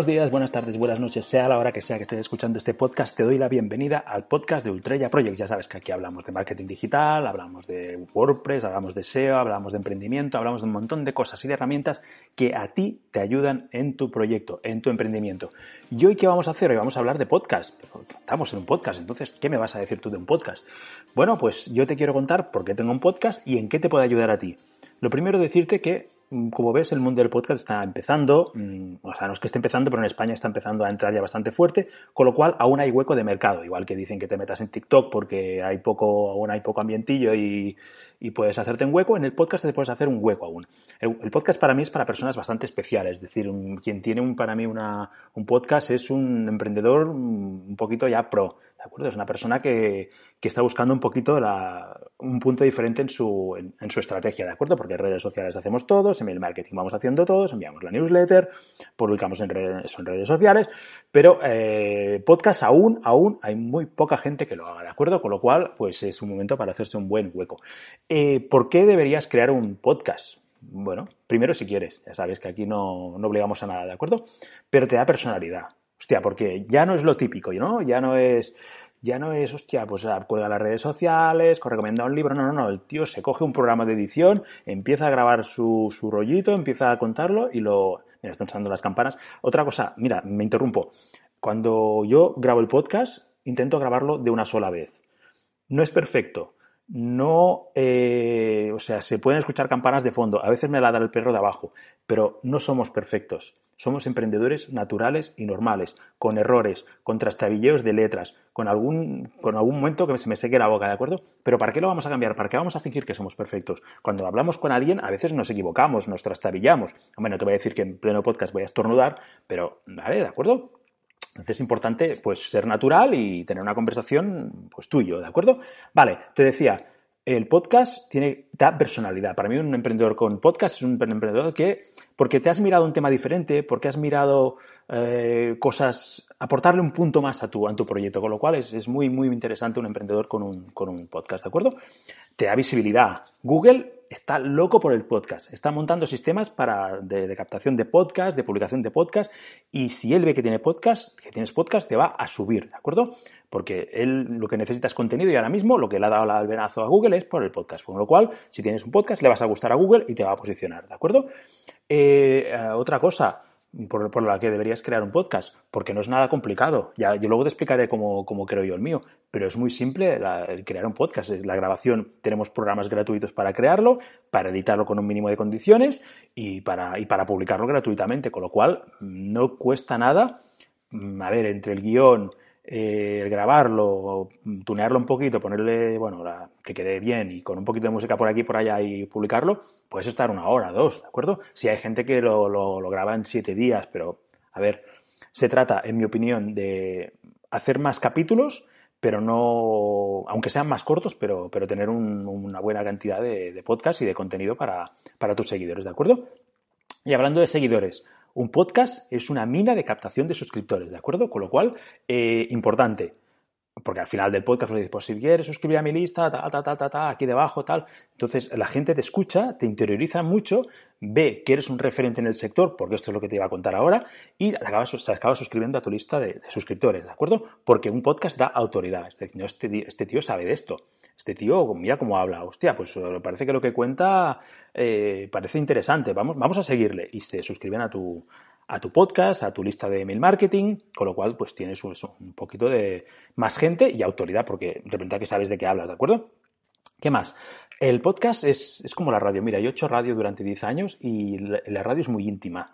Buenos días, buenas tardes, buenas noches, sea la hora que sea que estés escuchando este podcast, te doy la bienvenida al podcast de Ultrella Project. Ya sabes que aquí hablamos de marketing digital, hablamos de WordPress, hablamos de SEO, hablamos de emprendimiento, hablamos de un montón de cosas y de herramientas que a ti te ayudan en tu proyecto, en tu emprendimiento. ¿Y hoy qué vamos a hacer? Hoy vamos a hablar de podcast. Estamos en un podcast, entonces, ¿qué me vas a decir tú de un podcast? Bueno, pues yo te quiero contar por qué tengo un podcast y en qué te puede ayudar a ti. Lo primero, decirte que como ves, el mundo del podcast está empezando, mm, o sea, no es que esté empezando, pero en España está empezando a entrar ya bastante fuerte, con lo cual aún hay hueco de mercado, igual que dicen que te metas en TikTok porque hay poco, aún hay poco ambientillo y, puedes hacerte un hueco, en el podcast te puedes hacer un hueco aún. El, podcast para mí es para personas bastante especiales, es decir, quien tiene un, para mí una, un podcast es un emprendedor mm, un poquito ya pro, ¿de acuerdo? Es una persona que, que está buscando un poquito la, un punto diferente en su, en, su estrategia, ¿de acuerdo? Porque redes sociales hacemos todos, en el marketing vamos haciendo todos, enviamos la newsletter, publicamos en redes, en redes sociales, pero eh, podcast aún, aún hay muy poca gente que lo haga, ¿de acuerdo? Con lo cual, pues es un momento para hacerse un buen hueco. Eh, ¿Por qué deberías crear un podcast? Bueno, primero si quieres, ya sabes que aquí no, no obligamos a nada, ¿de acuerdo? Pero te da personalidad. Hostia, porque ya no es lo típico, ¿no? Ya no es ya no es, hostia, pues ah, cuelga las redes sociales, recomienda un libro, no, no, no, el tío se coge un programa de edición, empieza a grabar su, su rollito, empieza a contarlo y lo... Mira, están sonando las campanas. Otra cosa, mira, me interrumpo. Cuando yo grabo el podcast, intento grabarlo de una sola vez. No es perfecto, no, eh, o sea, se pueden escuchar campanas de fondo, a veces me la da el perro de abajo, pero no somos perfectos. Somos emprendedores naturales y normales, con errores, con trastabilleos de letras, con algún, con algún momento que se me seque la boca, ¿de acuerdo? Pero ¿para qué lo vamos a cambiar? ¿Para qué vamos a fingir que somos perfectos? Cuando hablamos con alguien, a veces nos equivocamos, nos trastabillamos. Hombre, no te voy a decir que en pleno podcast voy a estornudar, pero, ¿vale? ¿De acuerdo? Entonces es importante pues ser natural y tener una conversación pues tuyo, ¿de acuerdo? Vale, te decía, el podcast tiene, da personalidad. Para mí un emprendedor con podcast es un emprendedor que, porque te has mirado un tema diferente, porque has mirado eh, cosas, aportarle un punto más a tu, a tu proyecto, con lo cual es, es muy, muy interesante un emprendedor con un, con un podcast, ¿de acuerdo? Te da visibilidad. Google está loco por el podcast. Está montando sistemas para, de, captación de podcast, de publicación de podcast, y si él ve que tiene podcast, que tienes podcast, te va a subir, ¿de acuerdo? Porque él lo que necesita es contenido y ahora mismo lo que le ha dado el albenazo a Google es por el podcast. Con lo cual, si tienes un podcast, le vas a gustar a Google y te va a posicionar, ¿de acuerdo? Eh, eh, otra cosa, por, la que deberías crear un podcast, porque no es nada complicado. Ya, yo luego te explicaré cómo, creo yo el mío, pero es muy simple crear un podcast. La grabación, tenemos programas gratuitos para crearlo, para editarlo con un mínimo de condiciones y para, y para publicarlo gratuitamente, con lo cual no cuesta nada. A ver, entre el guion, eh, el grabarlo, tunearlo un poquito, ponerle, bueno, que quede bien y con un poquito de música por aquí por allá y publicarlo, puedes estar una hora, dos, ¿de acuerdo? Si hay gente que lo, lo, graba en siete días, pero, a ver, se trata, en mi opinión, de hacer más capítulos, pero no, aunque sean más cortos, pero, pero tener una buena cantidad de, de podcast y de contenido para, para tus seguidores, ¿de acuerdo? Y hablando de seguidores, un podcast es una mina de captación de suscriptores, ¿de acuerdo? Con lo cual, eh, importante, porque al final del podcast os dices, pues si quieres suscribir a mi lista, ta, ta, ta, ta, ta, aquí debajo, tal. Entonces, la gente te escucha, te interioriza mucho, ve que eres un referente en el sector, porque esto es lo que te iba a contar ahora, y se acaba suscribiendo a tu lista de, suscriptores, ¿de acuerdo? Porque un podcast da autoridad. Este, este, este tío sabe de esto. Este tío, mira cómo habla. Hostia, pues eh, parece que lo que cuenta eh, parece interesante. Vamos, vamos a seguirle. Y se suscriben a tu, a tu podcast, a tu lista de email marketing, con lo cual pues tienes un poquito de más gente y autoridad, porque de repente que sabes de qué hablas, ¿de acuerdo? ¿Qué más? El podcast es, es como la radio. Mira, yo he hecho radio durante 10 años y la radio es muy íntima.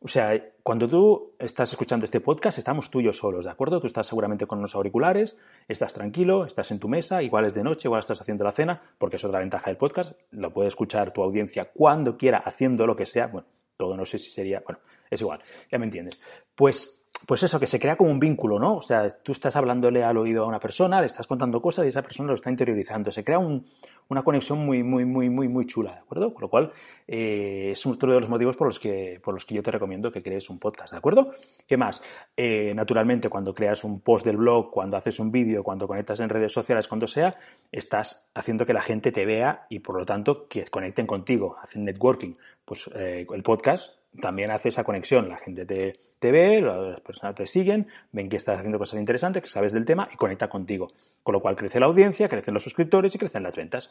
O sea, cuando tú estás escuchando este podcast, estamos tú y yo solos, ¿de acuerdo? Tú estás seguramente con unos auriculares, estás tranquilo, estás en tu mesa, igual es de noche, igual estás haciendo la cena, porque es otra ventaja del podcast, lo puede escuchar tu audiencia cuando quiera, haciendo lo que sea, bueno, todo no sé si sería, bueno, es igual, ya me entiendes. Pues pues eso, que se crea como un vínculo, ¿no? O sea, tú estás hablándole al oído a una persona, le estás contando cosas y esa persona lo está interiorizando. Se crea una conexión muy, muy, muy, muy, muy chula, ¿de acuerdo? Con lo cual, eh, es otro de los motivos por los, que, por los que yo te recomiendo que crees un podcast, ¿de acuerdo? ¿Qué más? Eh, naturalmente, cuando creas un post del blog, cuando haces un vídeo, cuando conectas en redes sociales, cuando sea, estás haciendo que la gente te vea y, por lo tanto, que conecten contigo, hacen networking. Pues eh, el podcast también hace esa conexión. La gente te, te ve, las personas te siguen, ven que estás haciendo cosas interesantes, que sabes del tema y conecta contigo. Con lo cual crece la audiencia, crecen los suscriptores y crecen las ventas.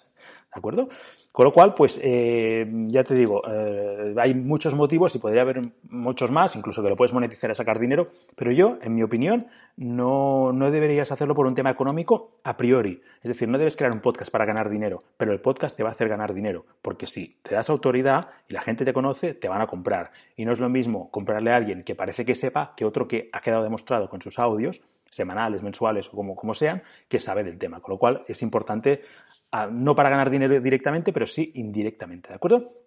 ¿De acuerdo? Con lo cual, pues eh, ya te digo, eh, hay muchos motivos y podría haber muchos más, incluso que lo puedes monetizar a sacar dinero, pero yo, en mi opinión, no, no deberías hacerlo por un tema económico a priori. Es decir, no debes crear un podcast para ganar dinero, pero el podcast te va a hacer ganar dinero, porque si te das autoridad y la gente te conoce, te van a comprar. Y no es lo mismo comprarle a alguien que parece que sepa que otro que ha quedado demostrado con sus audios, semanales, mensuales o como, como sean, que sabe del tema. Con lo cual es importante, ah, no para ganar dinero directamente, pero sí indirectamente, ¿de acuerdo?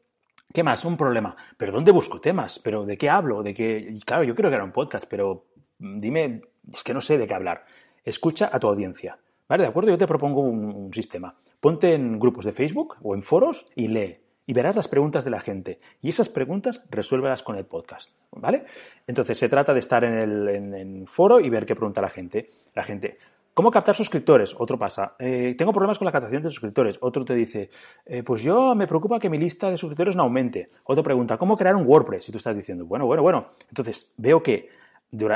¿Qué más? Un problema. ¿Pero dónde busco temas? ¿Pero de qué hablo? ¿De qué? Claro, yo quiero que era un podcast, pero dime, es que no sé de qué hablar. Escucha a tu audiencia. ¿Vale? ¿De acuerdo? Yo te propongo un sistema. Ponte en grupos de Facebook o en foros y lee y verás las preguntas de la gente. Y esas preguntas resuélvelas con el podcast, ¿vale? Entonces se trata de estar en el foro y ver qué pregunta la gente. La gente, ¿Cómo captar suscriptores? Otro pasa. Eh, tengo problemas con la captación de suscriptores. Otro te dice, eh, pues yo me preocupa que mi lista de suscriptores no aumente. Otro pregunta, ¿cómo crear un WordPress? Y tú estás diciendo, bueno, bueno, bueno. Entonces veo que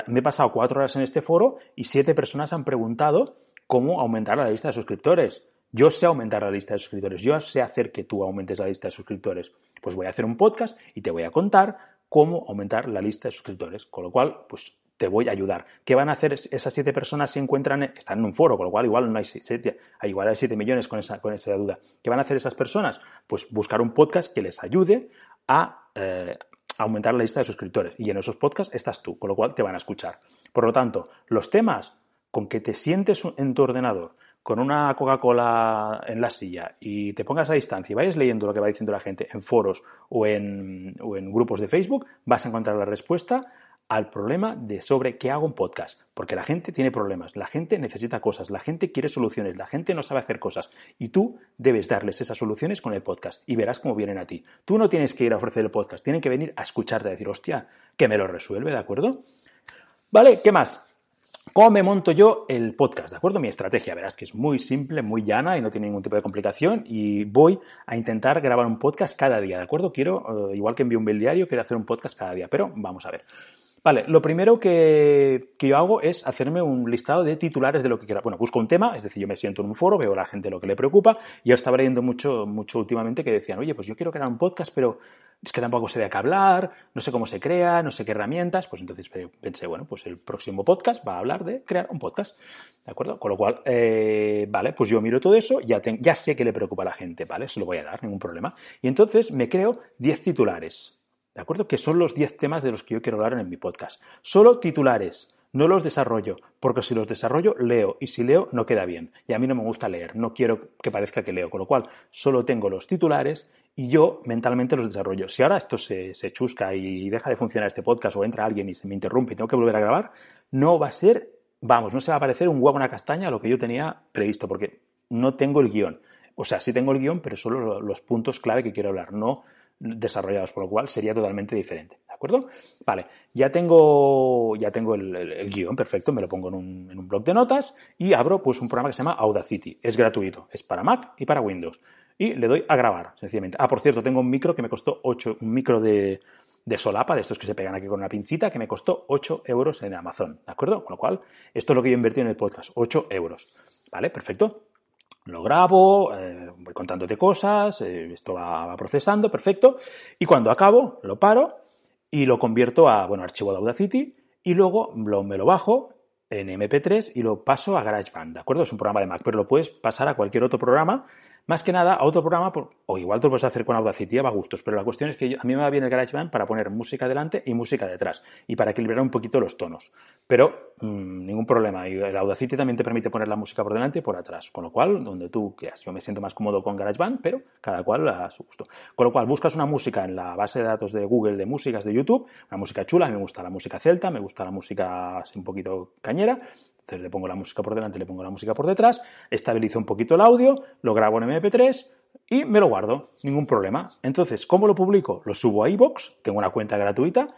me he pasado cuatro horas en este foro y siete personas han preguntado cómo aumentar la lista de suscriptores. Yo sé aumentar la lista de suscriptores, yo sé hacer que tú aumentes la lista de suscriptores. Pues voy a hacer un podcast y te voy a contar cómo aumentar la lista de suscriptores. Con lo cual, pues te voy a ayudar. ¿Qué van a hacer esas siete personas si encuentran, están en un foro, con lo cual igual no hay siete, igual hay siete millones con esa, con esa duda. ¿Qué van a hacer esas personas? Pues buscar un podcast que les ayude a eh, aumentar la lista de suscriptores. Y en esos podcasts estás tú, con lo cual te van a escuchar. Por lo tanto, los temas con que te sientes en tu ordenador, con una Coca-Cola en la silla y te pongas a distancia y vayas leyendo lo que va diciendo la gente en foros o en, grupos de Facebook, vas a encontrar la respuesta al problema de sobre qué hago un podcast. Porque la gente tiene problemas, la gente necesita cosas, la gente quiere soluciones, la gente no sabe hacer cosas. Y tú debes darles esas soluciones con el podcast y verás cómo vienen a ti. Tú no tienes que ir a ofrecer el podcast, tienen que venir a escucharte, a decir, hostia, que me lo resuelve, ¿de acuerdo? Vale, ¿qué más? ¿Cómo me monto yo el podcast? ¿De acuerdo? Mi estrategia, verás que es muy simple, muy llana y no tiene ningún tipo de complicación y voy a intentar grabar un podcast cada día, ¿de acuerdo? Quiero, eh, igual que envío un bill diario, quiero hacer un podcast cada día, pero vamos a ver. Vale, lo primero que, yo hago es hacerme un listado de titulares de lo que quiera. Bueno, busco un tema, es decir, yo me siento en un foro, veo a la gente lo que le preocupa, y yo estaba leyendo mucho, mucho últimamente que decían, oye, pues yo quiero crear un podcast, pero es que tampoco sé de qué hablar, no sé cómo se crea, no sé qué herramientas. Pues entonces pensé, bueno, pues el próximo podcast va a hablar de crear un podcast. ¿De acuerdo? Con lo cual, eh, vale, pues yo miro todo eso, ya, ya sé que le preocupa a la gente, ¿vale? Se lo voy a dar, ningún problema. Y entonces me creo 10 titulares. ¿De acuerdo? Que son los 10 temas de los que yo quiero hablar en mi podcast. Solo titulares, no los desarrollo, porque si los desarrollo, leo, y si leo, no queda bien. Y a mí no me gusta leer, no quiero que parezca que leo, con lo cual solo tengo los titulares y yo mentalmente los desarrollo. Si ahora esto se, chusca y deja de funcionar este podcast o entra alguien y se me interrumpe y tengo que volver a grabar, no va a ser, vamos, no se va a parecer un huevo una castaña a lo que yo tenía previsto, porque no tengo el guion. O sea, sí tengo el guion, pero solo los puntos clave que quiero hablar, no desarrollados, por lo cual sería totalmente diferente. ¿De acuerdo? Vale, ya tengo, ya tengo el, guion perfecto, me lo pongo en un, en un, blog de notas y abro pues un programa que se llama Audacity. Es gratuito, es para Mac y para Windows. Y le doy a grabar, sencillamente. Ah, por cierto, tengo un micro que me costó 8, un micro de, de solapa, de estos que se pegan aquí con una pincita, que me costó 8 euros en Amazon, ¿de acuerdo? Con lo cual, esto es lo que yo invertí en el podcast, 8 euros. ¿Vale? Perfecto lo grabo, eh, voy contándote cosas, eh, esto va, procesando, perfecto, y cuando acabo lo paro y lo convierto a, bueno, archivo de Audacity y luego me lo bajo en MP3 y lo paso a GarageBand, ¿de acuerdo? Es un programa de Mac, pero lo puedes pasar a cualquier otro programa más que nada a otro programa, o igual te lo puedes hacer con Audacity, va a gustos, pero la cuestión es que a mí me va bien el GarageBand para poner música delante y música detrás, y para equilibrar un poquito los tonos. Pero mm, ningún problema, y el Audacity también te permite poner la música por delante y por atrás, con lo cual, donde tú quieras. Yo me siento más cómodo con GarageBand, pero cada cual a su gusto. Con lo cual, buscas una música en la base de datos de Google de músicas de YouTube, una música chula, me gusta la música celta, me gusta la música así un poquito cañera, entonces le pongo la música por delante, le pongo la música por detrás, estabilizo un poquito el audio, lo grabo en MP3 y me lo guardo, ningún problema. Entonces, ¿cómo lo publico? Lo subo a iVoox, tengo una cuenta gratuita,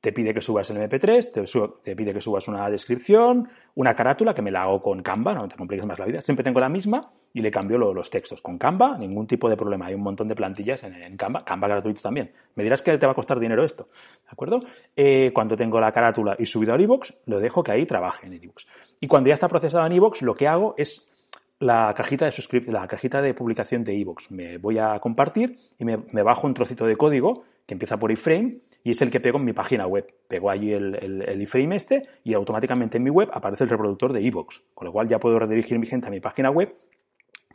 te pide que subas el MP3, te, pide que subas una descripción, una carátula, que me la hago con Canva, no te compliques más la vida. Siempre tengo la misma y le cambio los textos. Con Canva, ningún tipo de problema. Hay un montón de plantillas en, Canva, Canva gratuito también. Me dirás que te va a costar dinero esto, ¿de acuerdo? Eh, cuando tengo la carátula y subido al iVoox, lo dejo que ahí trabaje en iVoox. Y cuando ya está procesado en iVoox, lo que hago es la cajita de la cajita de publicación de iVoox. Me voy a compartir y me, bajo un trocito de código que empieza por iframe y es el que pego en mi página web. Pego allí el, el, iframe este y automáticamente en mi web aparece el reproductor de iVoox, con lo cual ya puedo redirigir mi gente a mi página web,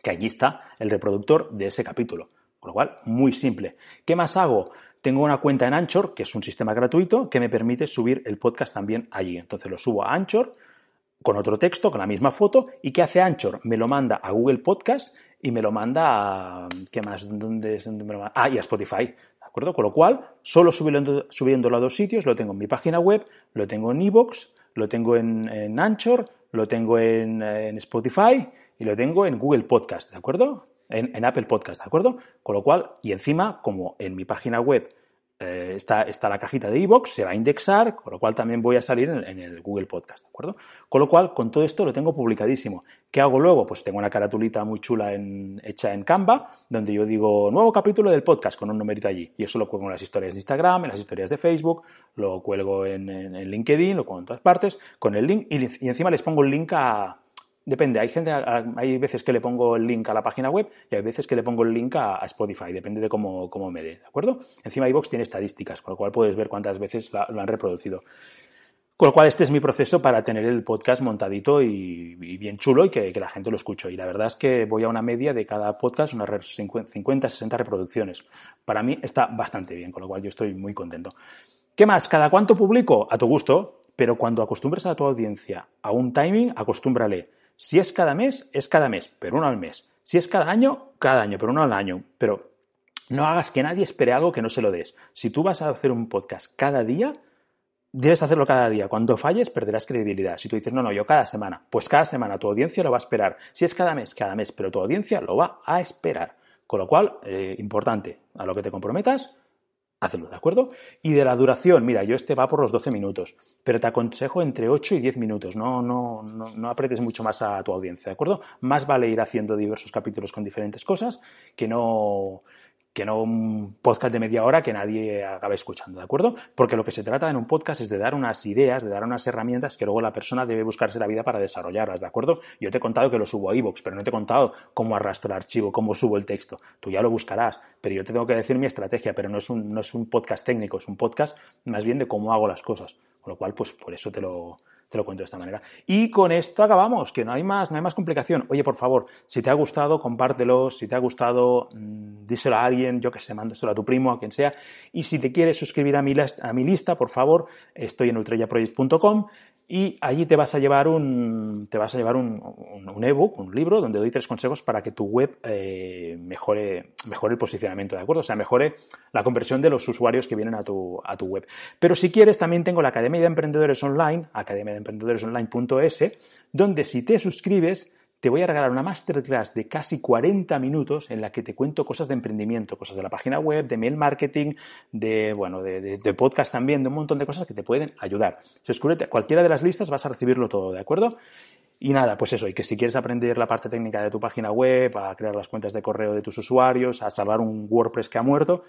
que allí está el reproductor de ese capítulo. Con lo cual, muy simple. ¿Qué más hago? Tengo una cuenta en Anchor, que es un sistema gratuito, que me permite subir el podcast también allí. Entonces lo subo a Anchor con otro texto, con la misma foto, y ¿qué hace Anchor? Me lo manda a Google Podcast y me lo manda a... ¿Qué más? ¿Dónde, me lo manda? Ah, y a Spotify acuerdo? Con lo cual, solo subiendo, subiéndolo a dos sitios, lo tengo en mi página web, lo tengo en iVoox, lo tengo en, Anchor, lo tengo en, Spotify y lo tengo en Google Podcast, ¿de acuerdo? En, en, Apple Podcast, ¿de acuerdo? Con lo cual, y encima, como en mi página web eh, está, está, la cajita de iVoox, se va a indexar, con lo cual también voy a salir en, el Google Podcast, ¿de acuerdo? Con lo cual, con todo esto lo tengo publicadísimo. ¿Qué hago luego? Pues tengo una caratulita muy chula hecha en Canva, donde yo digo nuevo capítulo del podcast con un numerito allí. Y eso lo cuelgo en las historias de Instagram, en las historias de Facebook, lo cuelgo en, LinkedIn, lo cuelgo en todas partes, con el link, y encima les pongo el link a, Depende, hay gente, hay veces que le pongo el link a la página web y hay veces que le pongo el link a, Spotify, depende de cómo, me dé, ¿de acuerdo? Encima iVoox tiene estadísticas, con lo cual puedes ver cuántas veces lo han reproducido. Con lo cual este es mi proceso para tener el podcast montadito y, bien chulo y que, la gente lo escuche. Y la verdad es que voy a una media de cada podcast, unas 50, 60 reproducciones. Para mí está bastante bien, con lo cual yo estoy muy contento. ¿Qué más? ¿Cada cuánto publico? A tu gusto, pero cuando acostumbres a tu audiencia a un timing, acostúmbrale si es cada mes, es cada mes, pero uno al mes. Si es cada año, cada año, pero uno al año. Pero no hagas que nadie espere algo que no se lo des. Si tú vas a hacer un podcast cada día, debes hacerlo cada día. Cuando falles, perderás credibilidad. Si tú dices, no, no, yo cada semana, pues cada semana tu audiencia lo va a esperar. Si es cada mes, cada mes, pero tu audiencia lo va a esperar. Con lo cual, eh, importante, a lo que te comprometas, hazlo, ¿de acuerdo? Y de la duración, mira, yo este va por los 12 minutos, pero te aconsejo entre 8 y 10 minutos, no, no, no, no apretes mucho más a tu audiencia, ¿de acuerdo? Más vale ir haciendo diversos capítulos con diferentes cosas que no, que no un podcast de media hora que nadie acabe escuchando, ¿de acuerdo? Porque lo que se trata en un podcast es de dar unas ideas, de dar unas herramientas que luego la persona debe buscarse la vida para desarrollarlas, ¿de acuerdo? Yo te he contado que lo subo a iVoox, pero no te he contado cómo arrastro el archivo, cómo subo el texto. Tú ya lo buscarás, pero yo te tengo que decir mi estrategia, pero no es un, no es un podcast técnico, es un podcast más bien de cómo hago las cosas. Con lo cual, pues por eso te lo, te lo cuento de esta manera. Y con esto acabamos, que no hay más, no hay más complicación. Oye, por favor, si te ha gustado, compártelo. Si te ha gustado, mmm, díselo a alguien, yo que sé, mándaselo a tu primo, a quien sea. Y si te quieres suscribir a mi, a mi lista, por favor, estoy en ultrayaproject.com y allí te vas a llevar un, te vas a llevar un, un, ebook, un libro, donde doy tres consejos para que tu web eh, mejore, mejore el posicionamiento, ¿de acuerdo? O sea, mejore la conversión de los usuarios que vienen a tu, a tu web. Pero si quieres, también tengo la Academia de Emprendedores Online, academia de emprendedores donde si te suscribes, te voy a regalar una masterclass de casi 40 minutos en la que te cuento cosas de emprendimiento, cosas de la página web, de mail marketing, de, bueno, de, podcast también, de un montón de cosas que te pueden ayudar. Suscríbete a cualquiera de las listas, vas a recibirlo todo, ¿de acuerdo? Y nada, pues eso, y que si quieres aprender la parte técnica de tu página web, a crear las cuentas de correo de tus usuarios, a salvar un WordPress que ha muerto,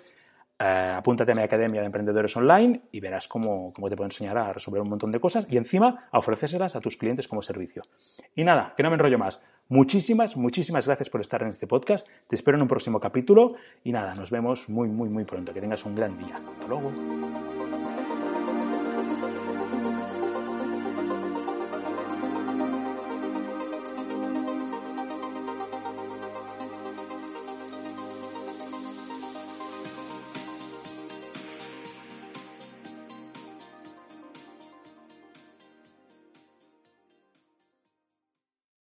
eh, apúntate a mi academia de emprendedores online y verás cómo, cómo, te puedo enseñar a resolver un montón de cosas y encima a ofrecérselas a tus clientes como servicio. Y nada, que no me enrollo más. Muchísimas, muchísimas gracias por estar en este podcast. Te espero en un próximo capítulo y nada, nos vemos muy, muy, muy pronto. Que tengas un gran día. Hasta luego.